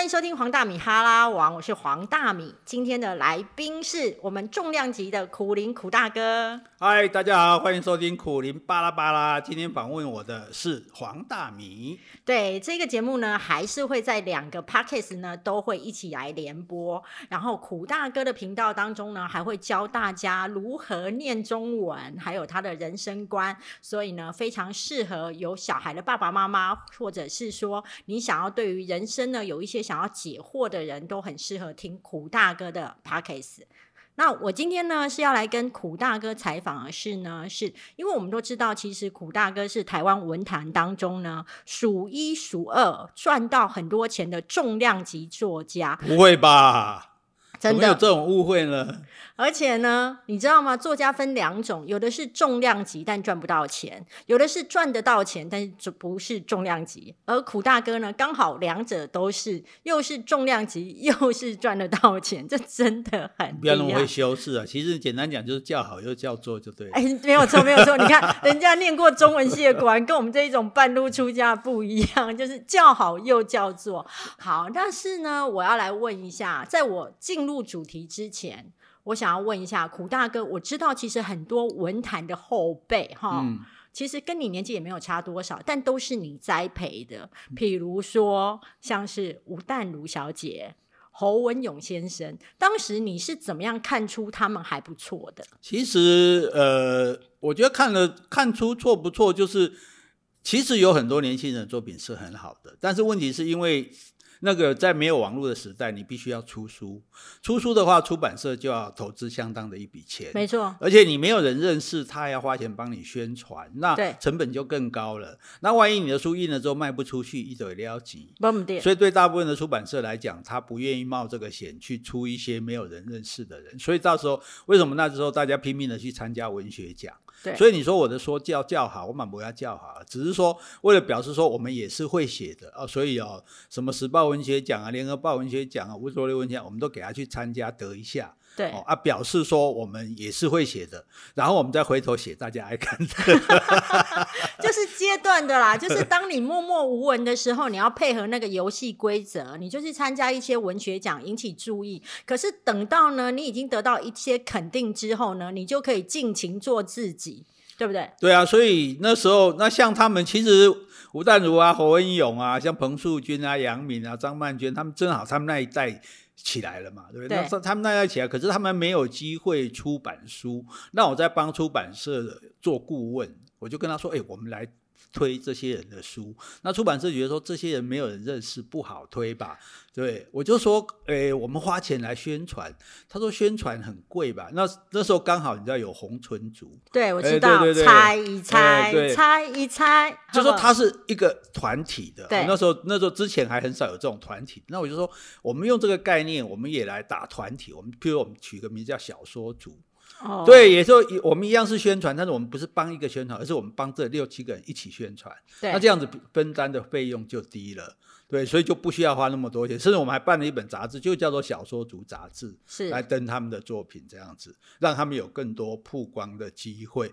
欢迎收听黄大米哈拉王，我是黄大米。今天的来宾是我们重量级的苦林苦大哥。嗨，大家好，欢迎收听苦林巴拉巴拉。今天访问我的是黄大米。对，这个节目呢，还是会在两个 podcast 呢都会一起来联播。然后苦大哥的频道当中呢，还会教大家如何念中文，还有他的人生观。所以呢，非常适合有小孩的爸爸妈妈，或者是说你想要对于人生呢有一些。想要解惑的人都很适合听苦大哥的 podcast。那我今天呢是要来跟苦大哥采访的是呢，是因为我们都知道，其实苦大哥是台湾文坛当中呢数一数二赚到很多钱的重量级作家。不会吧？真的有这种误会呢？而且呢，你知道吗？作家分两种，有的是重量级但赚不到钱，有的是赚得到钱但是不是重量级。而苦大哥呢，刚好两者都是，又是重量级，又是赚得到钱，这真的很不要那么会修饰啊！其实简单讲就是叫好又叫座就对了。哎，没有错，没有错。你看人家念过中文系的，果然跟我们这一种半路出家不一样，就是叫好又叫座。好，但是呢，我要来问一下，在我进入入主题之前，我想要问一下苦大哥。我知道其实很多文坛的后辈哈，嗯、其实跟你年纪也没有差多少，但都是你栽培的。譬如说，像是吴淡如小姐、侯文勇先生，当时你是怎么样看出他们还不错的？其实，呃，我觉得看了看出错不错，就是其实有很多年轻人的作品是很好的，但是问题是因为。那个在没有网络的时代，你必须要出书。出书的话，出版社就要投资相当的一笔钱，没错。而且你没有人认识，他还要花钱帮你宣传，那成本就更高了。那万一你的书印了之后卖不出去，一堆了急。所以对大部分的出版社来讲，他不愿意冒这个险去出一些没有人认识的人。所以到时候为什么那时候大家拼命的去参加文学奖？对所以你说我的说教教好，我满不要教好，只是说为了表示说我们也是会写的哦。所以哦，什么时报文学奖啊，联合报文学奖啊，无所谓文学奖，我们都给他去参加得一下。对，哦啊，表示说我们也是会写的，然后我们再回头写大家爱看的，就是阶段的啦。就是当你默默无闻的时候，你要配合那个游戏规则，你就去参加一些文学奖，引起注意。可是等到呢，你已经得到一些肯定之后呢，你就可以尽情做自己，对不对？对啊，所以那时候，那像他们其实吴淡如啊、侯文勇啊、像彭素君啊、杨敏啊、张曼娟，他们正好他们那一代。起来了嘛，对不对？他们那一代起来，可是他们没有机会出版书。那我在帮出版社做顾问，我就跟他说：“哎，我们来推这些人的书。”那出版社觉得说这些人没有人认识，不好推吧？对，我就说：“诶，我们花钱来宣传。”他说：“宣传很贵吧？”那那时候刚好你知道有红唇族，对，我知道，对对对，猜一猜，猜一猜，就说他是一个团体的。对，那时候那时候之前还很少有这种团体。那我就说，我们用这个概念，我们也来打团体。我们譬如我们取个名字叫小说组。Oh. 对，也就我们一样是宣传，但是我们不是帮一个宣传，而是我们帮这六七个人一起宣传。对那这样子分担的费用就低了，对，所以就不需要花那么多钱。甚至我们还办了一本杂志，就叫做《小说族杂志》，是来登他们的作品，这样子让他们有更多曝光的机会。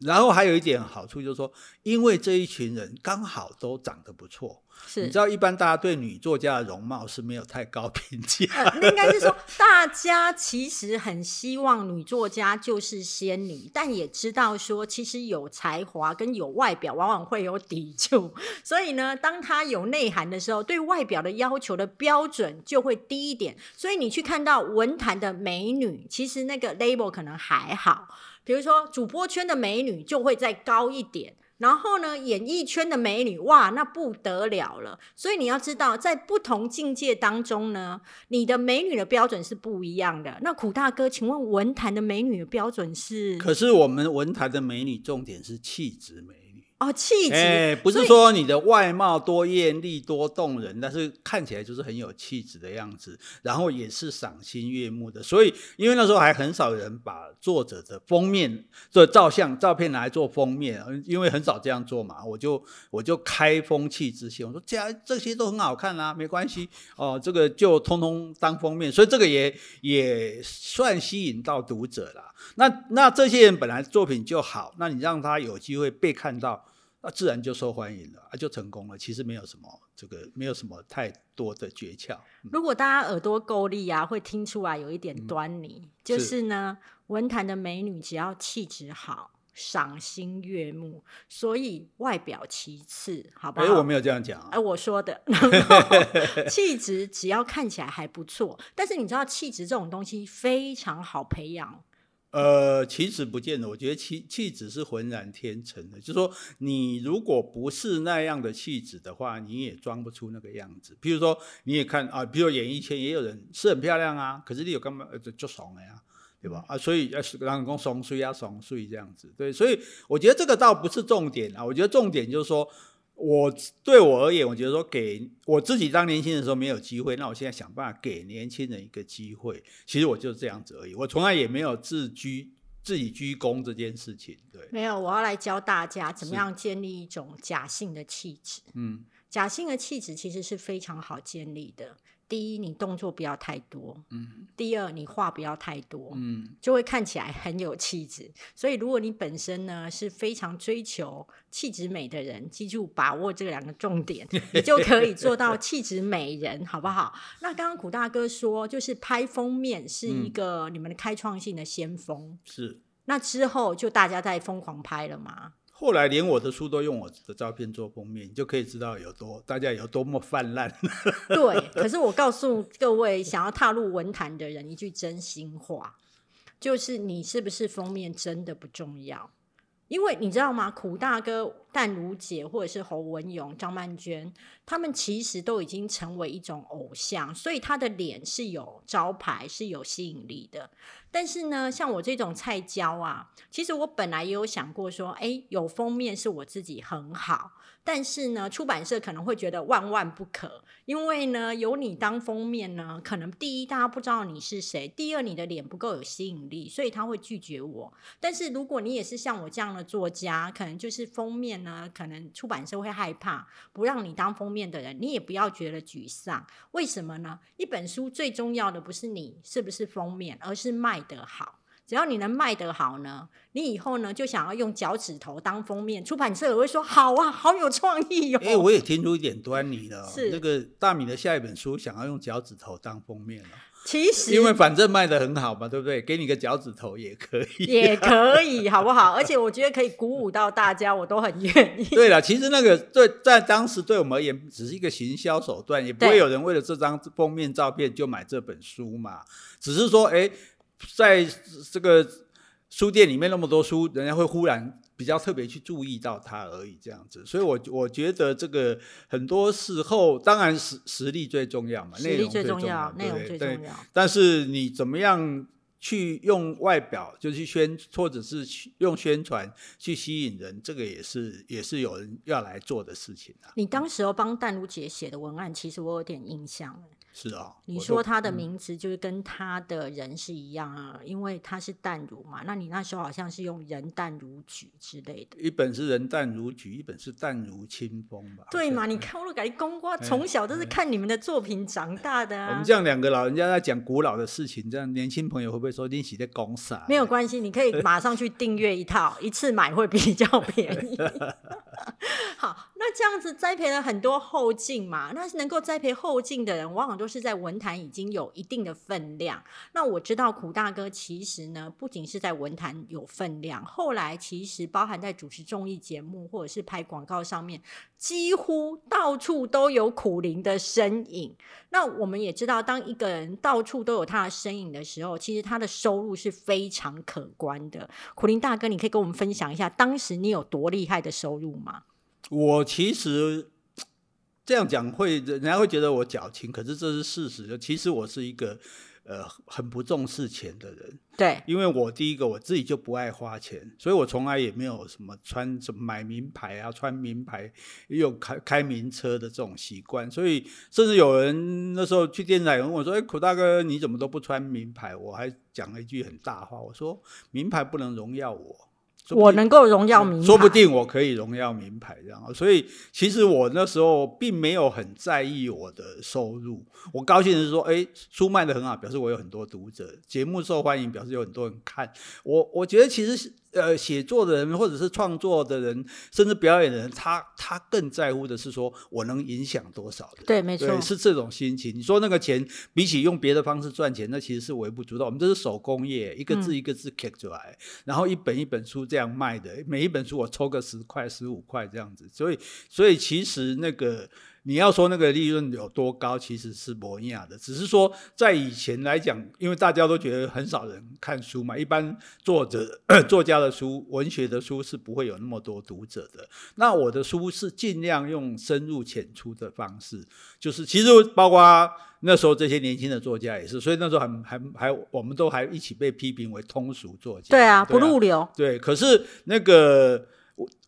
然后还有一点好处就是说，因为这一群人刚好都长得不错，是你知道，一般大家对女作家的容貌是没有太高 评价。呃，应该是说，大家其实很希望女作家就是仙女，但也知道说，其实有才华跟有外表往往会有抵触。所以呢，当她有内涵的时候，对外表的要求的标准就会低一点。所以你去看到文坛的美女，其实那个 label 可能还好。比如说，主播圈的美女就会再高一点，然后呢，演艺圈的美女，哇，那不得了了。所以你要知道，在不同境界当中呢，你的美女的标准是不一样的。那苦大哥，请问文坛的美女的标准是？可是我们文坛的美女，重点是气质美。哦，气质，哎，不是说你的外貌多艳丽多动人，但是看起来就是很有气质的样子，然后也是赏心悦目的。所以，因为那时候还很少人把作者的封面做照相照片拿来做封面，因为很少这样做嘛，我就我就开风气之心，我说这样这些都很好看啊，没关系哦，这个就通通当封面，所以这个也也算吸引到读者啦。那那这些人本来作品就好，那你让他有机会被看到。啊，自然就受欢迎了，啊，就成功了。其实没有什么这个，没有什么太多的诀窍。嗯、如果大家耳朵够力啊，会听出来有一点端倪，嗯、就是呢，是文坛的美女只要气质好。赏心悦目，所以外表其次，好不好？哎，我没有这样讲。哎，我说的，气质只要看起来还不错，但是你知道气质这种东西非常好培养。呃，其实不见得，我觉得气气质是浑然天成的。就是说，你如果不是那样的气质的话，你也装不出那个样子。比如说，你也看啊，比如演艺圈也有人是很漂亮啊，可是你有干嘛就就怂了呀？对吧？啊，所以要是让人讲怂水啊，怂水这样子，对，所以我觉得这个倒不是重点啊。我觉得重点就是说，我对我而言，我觉得说给我自己当年轻的时候没有机会，那我现在想办法给年轻人一个机会。其实我就是这样子而已，我从来也没有自居自己居功这件事情。对，没有，我要来教大家怎么样建立一种假性的气质。嗯，假性的气质其实是非常好建立的。第一，你动作不要太多，嗯。第二，你话不要太多，嗯，就会看起来很有气质。所以，如果你本身呢是非常追求气质美的人，记住把握这两个重点，你就可以做到气质美人，好不好？那刚刚古大哥说，就是拍封面是一个你们的开创性的先锋，是。那之后就大家在疯狂拍了吗？后来连我的书都用我的照片做封面，你就可以知道有多大家有多么泛滥。对，可是我告诉各位想要踏入文坛的人一句真心话，就是你是不是封面真的不重要。因为你知道吗？苦大哥、淡如姐，或者是侯文勇、张曼娟，他们其实都已经成为一种偶像，所以他的脸是有招牌，是有吸引力的。但是呢，像我这种菜椒啊，其实我本来也有想过说，哎，有封面是我自己很好。但是呢，出版社可能会觉得万万不可，因为呢，有你当封面呢，可能第一大家不知道你是谁，第二你的脸不够有吸引力，所以他会拒绝我。但是如果你也是像我这样的作家，可能就是封面呢，可能出版社会害怕不让你当封面的人，你也不要觉得沮丧。为什么呢？一本书最重要的不是你是不是封面，而是卖得好。只要你能卖得好呢，你以后呢就想要用脚趾头当封面，出版社也会说好啊，好有创意哟、哦。哎、欸，我也听出一点端倪了。是那个大米的下一本书想要用脚趾头当封面了。其实因为反正卖得很好嘛，对不对？给你个脚趾头也可以，也可以，好不好？而且我觉得可以鼓舞到大家，我都很愿意。对了，其实那个对在当时对我们而言只是一个行销手段，也不会有人为了这张封面照片就买这本书嘛。只是说，哎。在这个书店里面那么多书，人家会忽然比较特别去注意到它而已，这样子。所以我，我我觉得这个很多时候，当然实实力最重要嘛，内容最重要，内容最重要。但是你怎么样去用外表就去宣，或者是用宣传去吸引人，这个也是也是有人要来做的事情啊。你当时候帮淡如姐写的文案，其实我有点印象。是啊，你说他的名字就是跟他的人是一样啊，嗯、因为他是淡如嘛。那你那时候好像是用人淡如菊之类的。一本是人淡如菊，一本是淡如清风吧？对嘛？你看我都感觉公瓜从小都是看你们的作品长大的、啊。我们这样两个老人家在讲古老的事情，这样年轻朋友会不会说你是在讲傻？没有关系，你可以马上去订阅一套，一次买会比较便宜。好，那这样子栽培了很多后进嘛？那是能够栽培后进的人，往往都是在文坛已经有一定的分量。那我知道苦大哥其实呢，不仅是在文坛有分量，后来其实包含在主持综艺节目或者是拍广告上面，几乎到处都有苦林的身影。那我们也知道，当一个人到处都有他的身影的时候，其实他的收入是非常可观的。苦林大哥，你可以跟我们分享一下，当时你有多厉害的收入吗？我其实这样讲会，人家会觉得我矫情，可是这是事实。其实我是一个呃很不重视钱的人。对，因为我第一个我自己就不爱花钱，所以我从来也没有什么穿什么买名牌啊，穿名牌也有开开名车的这种习惯。所以甚至有人那时候去电视台问我说：“哎，苦大哥，你怎么都不穿名牌？”我还讲了一句很大话，我说：“名牌不能荣耀我。”我能够荣耀名牌，说不定我可以荣耀名牌这样。所以其实我那时候并没有很在意我的收入。我高兴的是说，哎，书卖得很好，表示我有很多读者；节目受欢迎，表示有很多人看。我我觉得其实呃，写作的人或者是创作的人，甚至表演的人，他他更在乎的是说我能影响多少的。对，没错，是这种心情。你说那个钱，比起用别的方式赚钱，那其实是微不足道。我们这是手工业，一个字一个字刻出来，嗯，然后一本一本书这样卖的，每一本书我抽个十块、十五块这样子。所以，所以其实那个。你要说那个利润有多高，其实是不一样的。只是说在以前来讲，因为大家都觉得很少人看书嘛，一般作者、作家的书、文学的书是不会有那么多读者的。那我的书是尽量用深入浅出的方式，就是其实包括那时候这些年轻的作家也是，所以那时候还还还我们都还一起被批评为通俗作家。对啊，不入流。对，可是那个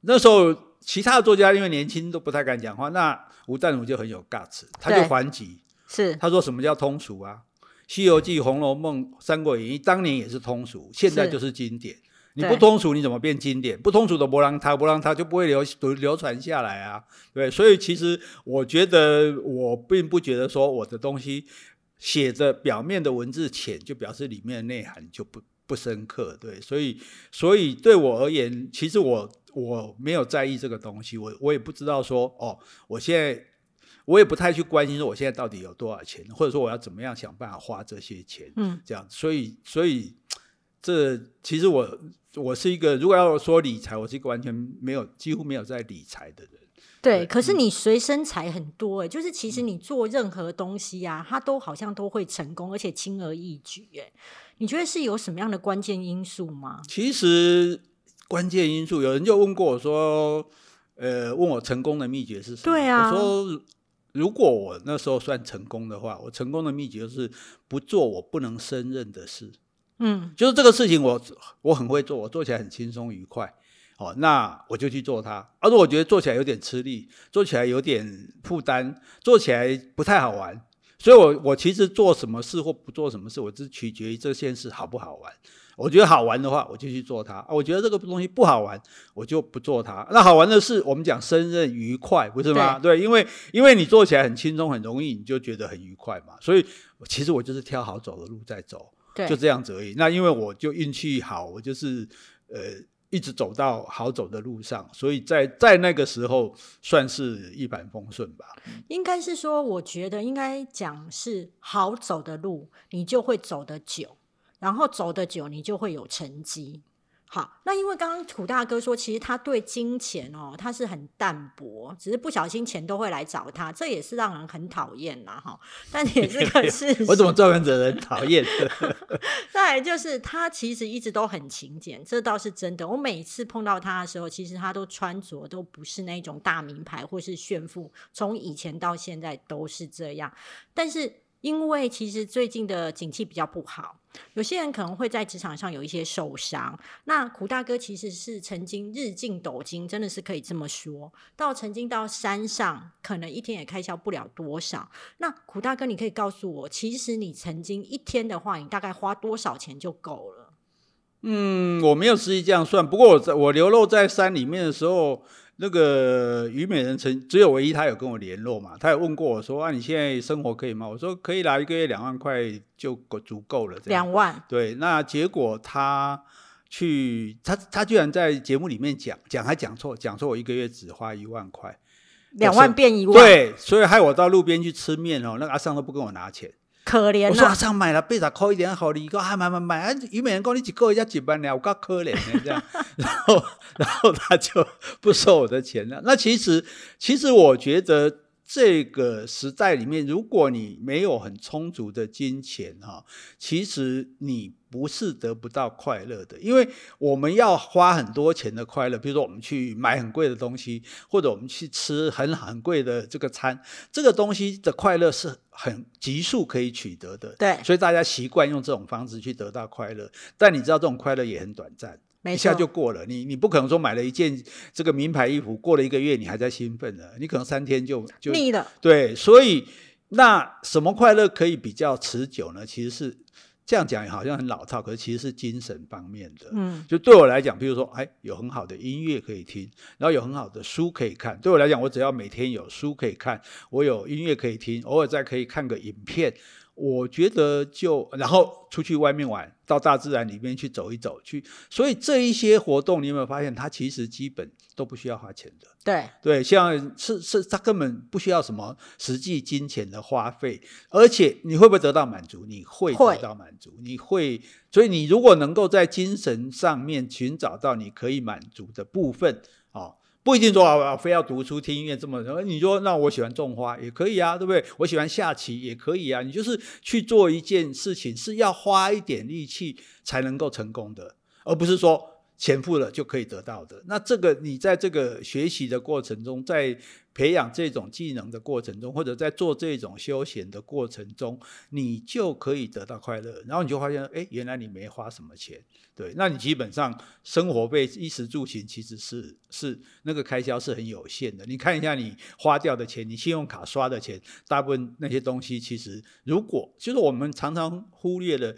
那时候其他的作家因为年轻都不太敢讲话，那。吴淡如就很有 guts，他就还击，是他说什么叫通俗啊？《西游记》《红楼梦》《三国演义》当年也是通俗，现在就是经典。你不通俗，你怎么变经典？不通俗的波浪涛，波浪他就不会流流传下来啊。对，所以其实我觉得，我并不觉得说我的东西写着表面的文字浅，就表示里面的内涵就不不深刻。对，所以所以对我而言，其实我。我没有在意这个东西，我我也不知道说哦，我现在我也不太去关心说我现在到底有多少钱，或者说我要怎么样想办法花这些钱，嗯，这样，所以所以这其实我我是一个，如果要说理财，我是一个完全没有几乎没有在理财的人。对，可是你随身财很多哎，就是其实你做任何东西啊，它都好像都会成功，而且轻而易举哎，你觉得是有什么样的关键因素吗？其实。关键因素，有人就问过我说：“呃，问我成功的秘诀是什么？”对啊，我说：“如果我那时候算成功的话，我成功的秘诀就是不做我不能胜任的事。嗯，就是这个事情我我很会做，我做起来很轻松愉快。哦，那我就去做它。而如果我觉得做起来有点吃力，做起来有点负担，做起来不太好玩，所以我我其实做什么事或不做什么事，我只取决于这件事好不好玩。”我觉得好玩的话，我就去做它。我觉得这个东西不好玩，我就不做它。那好玩的是，我们讲胜任愉快，不是吗？对，对，因为因为你做起来很轻松、很容易，你就觉得很愉快嘛。所以其实我就是挑好走的路在走，就这样子而已。那因为我就运气好，我就是呃一直走到好走的路上，所以在在那个时候算是一帆风顺吧。应该是说，我觉得应该讲是好走的路，你就会走得久。然后走得久，你就会有成绩。好，那因为刚刚楚大哥说，其实他对金钱哦，他是很淡薄，只是不小心钱都会来找他，这也是让人很讨厌啦。哈。但也是个事 实。我怎么造成人讨厌？再来就是他其实一直都很勤俭，这倒是真的。我每次碰到他的时候，其实他都穿着都不是那种大名牌或是炫富，从以前到现在都是这样。但是。因为其实最近的景气比较不好，有些人可能会在职场上有一些受伤。那苦大哥其实是曾经日进斗金，真的是可以这么说。到曾经到山上，可能一天也开销不了多少。那苦大哥，你可以告诉我，其实你曾经一天的话，你大概花多少钱就够了？嗯，我没有实际这样算。不过我在我流落在山里面的时候。那个虞美人曾只有唯一，他有跟我联络嘛？他有问过我说：“啊，你现在生活可以吗？”我说：“可以啦，一个月两万块就够足够了。”两万。对，那结果他去，他他居然在节目里面讲讲还讲错，讲说我一个月只花一万块，两万变一万。对，所以害我到路边去吃面哦，那个阿桑都不跟我拿钱。可怜，我说阿桑买了八十块一点好你，个还买买买啊！虞美人讲你一个月才几万呢，我够可怜的这样，然后然后他就不收我的钱了。那其实其实我觉得。这个时代里面，如果你没有很充足的金钱哈，其实你不是得不到快乐的，因为我们要花很多钱的快乐，比如说我们去买很贵的东西，或者我们去吃很很贵的这个餐，这个东西的快乐是很急速可以取得的。对，所以大家习惯用这种方式去得到快乐，但你知道这种快乐也很短暂。一下就过了，你你不可能说买了一件这个名牌衣服，过了一个月你还在兴奋呢？你可能三天就就腻了。对，所以那什么快乐可以比较持久呢？其实是这样讲，好像很老套，可是其实是精神方面的。嗯，就对我来讲，比如说，哎，有很好的音乐可以听，然后有很好的书可以看。对我来讲，我只要每天有书可以看，我有音乐可以听，偶尔再可以看个影片。我觉得就然后出去外面玩，到大自然里面去走一走去，所以这一些活动你有没有发现，它其实基本都不需要花钱的。对对，像是是它根本不需要什么实际金钱的花费，而且你会不会得到满足？你会得到满足，会你会，所以你如果能够在精神上面寻找到你可以满足的部分，哦。不一定说啊，非要读书听音乐这么。你说那我喜欢种花也可以啊，对不对？我喜欢下棋也可以啊。你就是去做一件事情，是要花一点力气才能够成功的，而不是说。钱付了就可以得到的，那这个你在这个学习的过程中，在培养这种技能的过程中，或者在做这种休闲的过程中，你就可以得到快乐。然后你就发现，哎，原来你没花什么钱，对，那你基本上生活费、衣食住行其实是是那个开销是很有限的。你看一下你花掉的钱，你信用卡刷的钱，大部分那些东西其实，如果就是我们常常忽略了。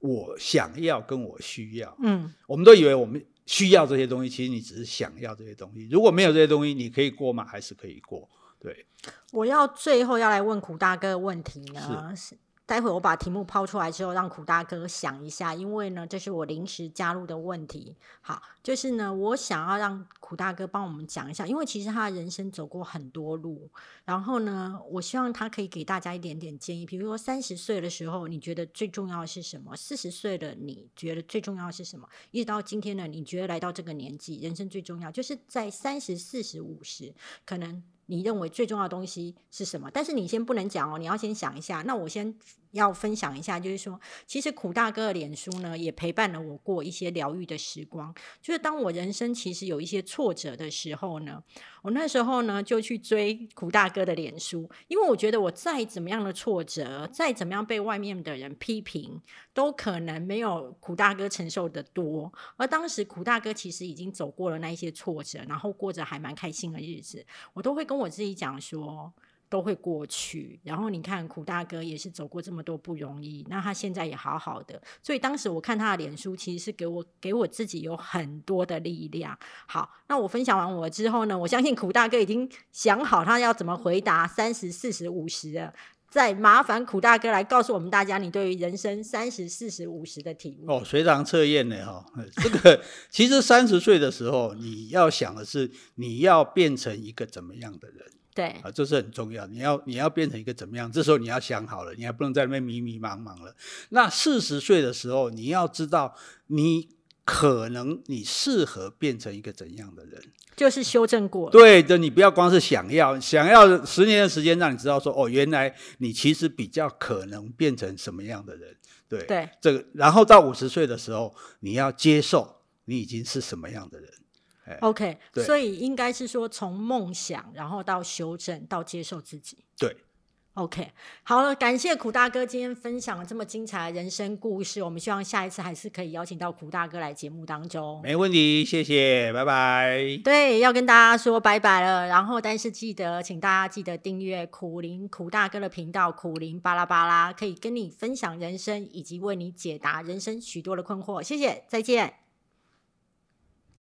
我想要跟我需要，嗯，我们都以为我们需要这些东西，其实你只是想要这些东西。如果没有这些东西，你可以过吗？还是可以过？对。我要最后要来问苦大哥的问题呢？是。待会我把题目抛出来之后，让苦大哥想一下，因为呢，这是我临时加入的问题。好，就是呢，我想要让苦大哥帮我们讲一下，因为其实他人生走过很多路，然后呢，我希望他可以给大家一点点建议。比如说，三十岁的时候，你觉得最重要的是什么？四十岁的你觉得最重要的是什么？一直到今天呢，你觉得来到这个年纪，人生最重要就是在三十、四十、五十，可能。你认为最重要的东西是什么？但是你先不能讲哦，你要先想一下。那我先要分享一下，就是说，其实苦大哥的脸书呢，也陪伴了我过一些疗愈的时光。就是当我人生其实有一些挫折的时候呢，我那时候呢就去追苦大哥的脸书，因为我觉得我再怎么样的挫折，再怎么样被外面的人批评，都可能没有苦大哥承受的多。而当时苦大哥其实已经走过了那一些挫折，然后过着还蛮开心的日子，我都会跟我自己讲说，都会过去。然后你看，苦大哥也是走过这么多不容易，那他现在也好好的。所以当时我看他的脸书，其实是给我给我自己有很多的力量。好，那我分享完我之后呢，我相信苦大哥已经想好他要怎么回答三十、四十、五十了。再麻烦苦大哥来告诉我们大家，你对于人生三十、四十、五十的体悟。哦，随堂测验呢？哈，这个其实三十岁的时候，你要想的是你要变成一个怎么样的人？对啊，这是很重要。你要你要变成一个怎么样？这时候你要想好了，你还不能在那边迷迷茫茫了。那四十岁的时候，你要知道你可能你适合变成一个怎样的人。就是修正过，对的，你不要光是想要，想要十年的时间让你知道说，哦，原来你其实比较可能变成什么样的人，对，对，这个，然后到五十岁的时候，你要接受你已经是什么样的人，OK，所以应该是说从梦想，然后到修正，到接受自己，对。OK，好了，感谢苦大哥今天分享了这么精彩的人生故事。我们希望下一次还是可以邀请到苦大哥来节目当中。没问题，谢谢，拜拜。对，要跟大家说拜拜了。然后，但是记得，请大家记得订阅苦林苦大哥的频道，苦林巴拉巴拉，可以跟你分享人生，以及为你解答人生许多的困惑。谢谢，再见。